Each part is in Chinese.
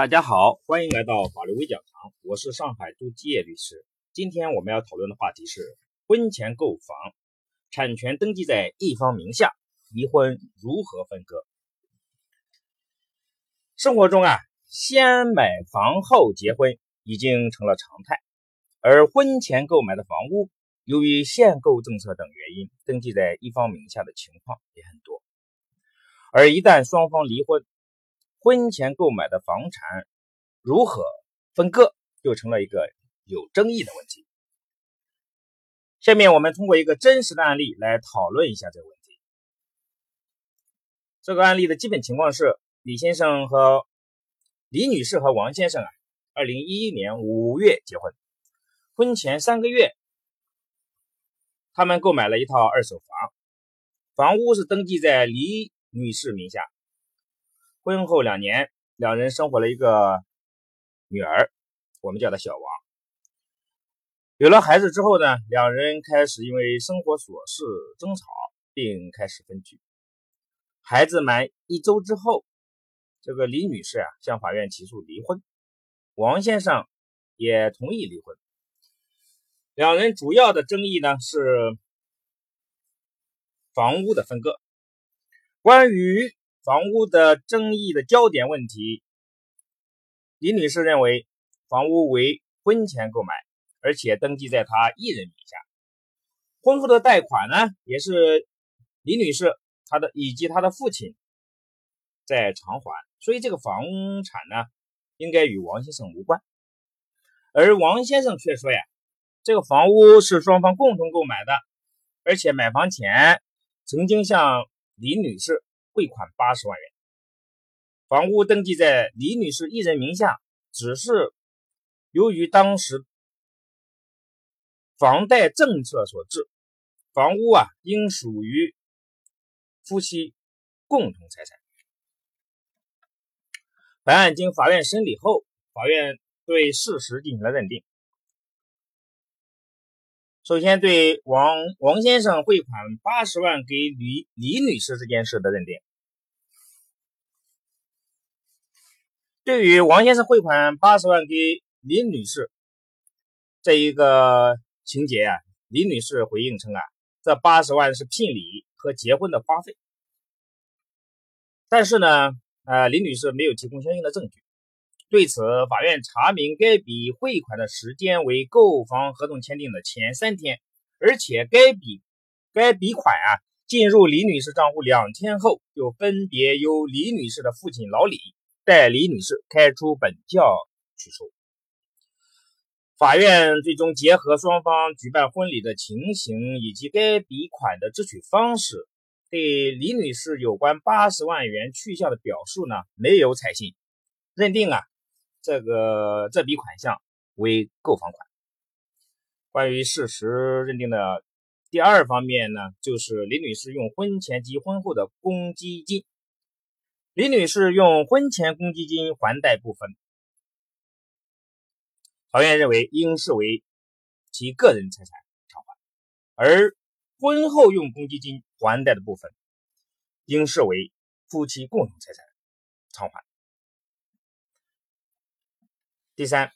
大家好，欢迎来到法律微讲堂，我是上海朱基业律师。今天我们要讨论的话题是婚前购房，产权登记在一方名下，离婚如何分割？生活中啊，先买房后结婚已经成了常态，而婚前购买的房屋，由于限购政策等原因，登记在一方名下的情况也很多。而一旦双方离婚，婚前购买的房产如何分割，就成了一个有争议的问题。下面我们通过一个真实的案例来讨论一下这个问题。这个案例的基本情况是：李先生和李女士和王先生啊，二零一一年五月结婚，婚前三个月，他们购买了一套二手房，房屋是登记在李女士名下。婚后两年，两人生活了一个女儿，我们叫她小王。有了孩子之后呢，两人开始因为生活琐事争吵，并开始分居。孩子满一周之后，这个李女士啊向法院起诉离婚，王先生也同意离婚。两人主要的争议呢是房屋的分割，关于。房屋的争议的焦点问题，李女士认为房屋为婚前购买，而且登记在她一人名下。婚后的贷款呢，也是李女士她的以及她的父亲在偿还，所以这个房产呢，应该与王先生无关。而王先生却说呀，这个房屋是双方共同购买的，而且买房前曾经向李女士。汇款八十万元，房屋登记在李女士一人名下，只是由于当时房贷政策所致，房屋啊应属于夫妻共同财产。本案经法院审理后，法院对事实进行了认定。首先，对王王先生汇款八十万给李李女士这件事的认定。对于王先生汇款八十万给李女士这一个情节啊，李女士回应称啊，这八十万是聘礼和结婚的花费。但是呢，呃，李女士没有提供相应的证据。对此，法院查明该笔汇款的时间为购房合同签订的前三天，而且该笔该笔款啊进入李女士账户两天后，就分别由李女士的父亲老李代李女士开出本票取出。法院最终结合双方举办婚礼的情形以及该笔款的支取方式，对李女士有关八十万元去向的表述呢没有采信，认定啊。这个这笔款项为购房款。关于事实认定的第二方面呢，就是李女士用婚前及婚后的公积金。李女士用婚前公积金还贷部分，法院认为应视为其个人财产偿还；而婚后用公积金还贷的部分，应视为夫妻共同财产偿还。第三，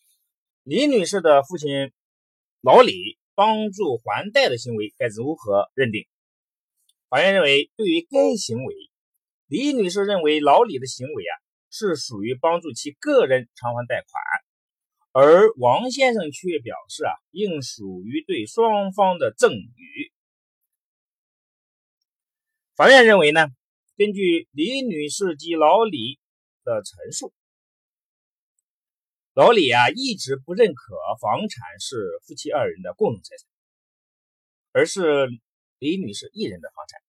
李女士的父亲老李帮助还贷的行为该如何认定？法院认为，对于该行为，李女士认为老李的行为啊是属于帮助其个人偿还贷款，而王先生却表示啊应属于对双方的赠与。法院认为呢，根据李女士及老李的陈述。老李啊，一直不认可房产是夫妻二人的共同财产，而是李女士一人的房产。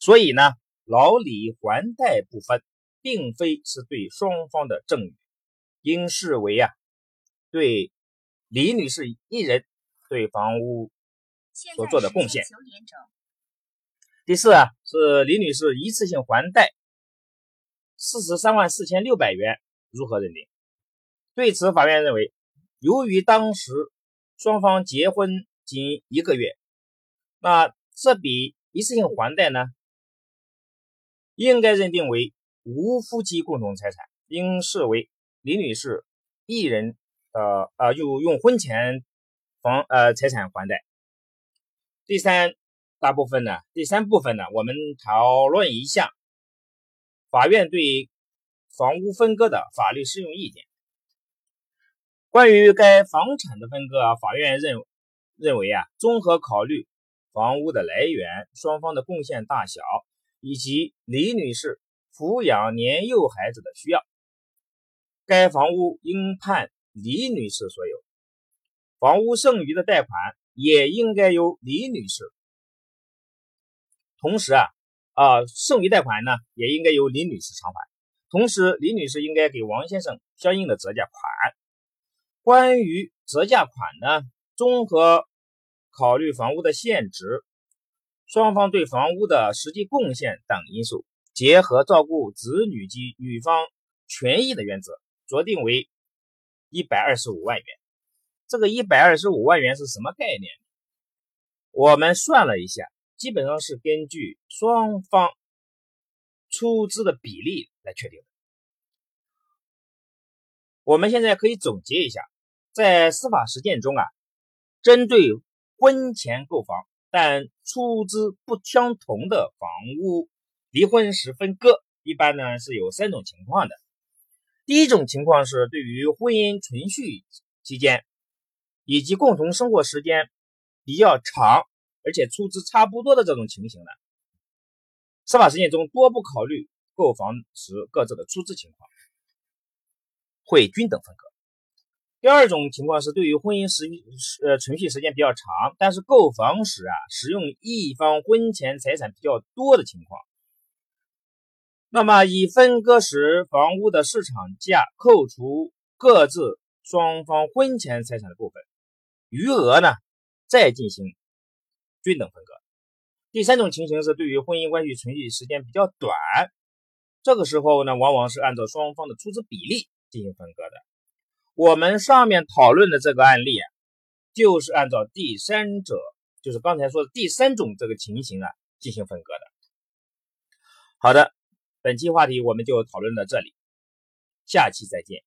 所以呢，老李还贷部分并非是对双方的赠与，应视为啊对李女士一人对房屋所做的贡献。第四啊，是李女士一次性还贷四十三万四千六百元，如何认定？对此，法院认为，由于当时双方结婚仅一个月，那这笔一次性还贷呢，应该认定为无夫妻共同财产，应视为李女士一人呃呃就用婚前房呃财产还贷。第三大部分呢，第三部分呢，我们讨论一下法院对房屋分割的法律适用意见。关于该房产的分割，法院认认为啊，综合考虑房屋的来源、双方的贡献大小以及李女士抚养年幼孩子的需要，该房屋应判李女士所有，房屋剩余的贷款。也应该由李女士，同时啊啊，剩余贷款呢也应该由李女士偿还。同时，李女士应该给王先生相应的折价款。关于折价款呢，综合考虑房屋的现值、双方对房屋的实际贡献等因素，结合照顾子女及女方权益的原则，酌定为一百二十五万元。这个一百二十五万元是什么概念？我们算了一下，基本上是根据双方出资的比例来确定的。我们现在可以总结一下，在司法实践中啊，针对婚前购房但出资不相同的房屋离婚时分割，一般呢是有三种情况的。第一种情况是对于婚姻存续期间。以及共同生活时间比较长，而且出资差不多的这种情形呢，司法实践中多不考虑购房时各自的出资情况，会均等分割。第二种情况是对于婚姻时呃存续时间比较长，但是购房时啊使用一方婚前财产比较多的情况，那么以分割时房屋的市场价扣除各自双方婚前财产的部分。余额呢，再进行均等分割。第三种情形是对于婚姻关系存续时间比较短，这个时候呢，往往是按照双方的出资比例进行分割的。我们上面讨论的这个案例啊，就是按照第三者，就是刚才说的第三种这个情形啊进行分割的。好的，本期话题我们就讨论到这里，下期再见。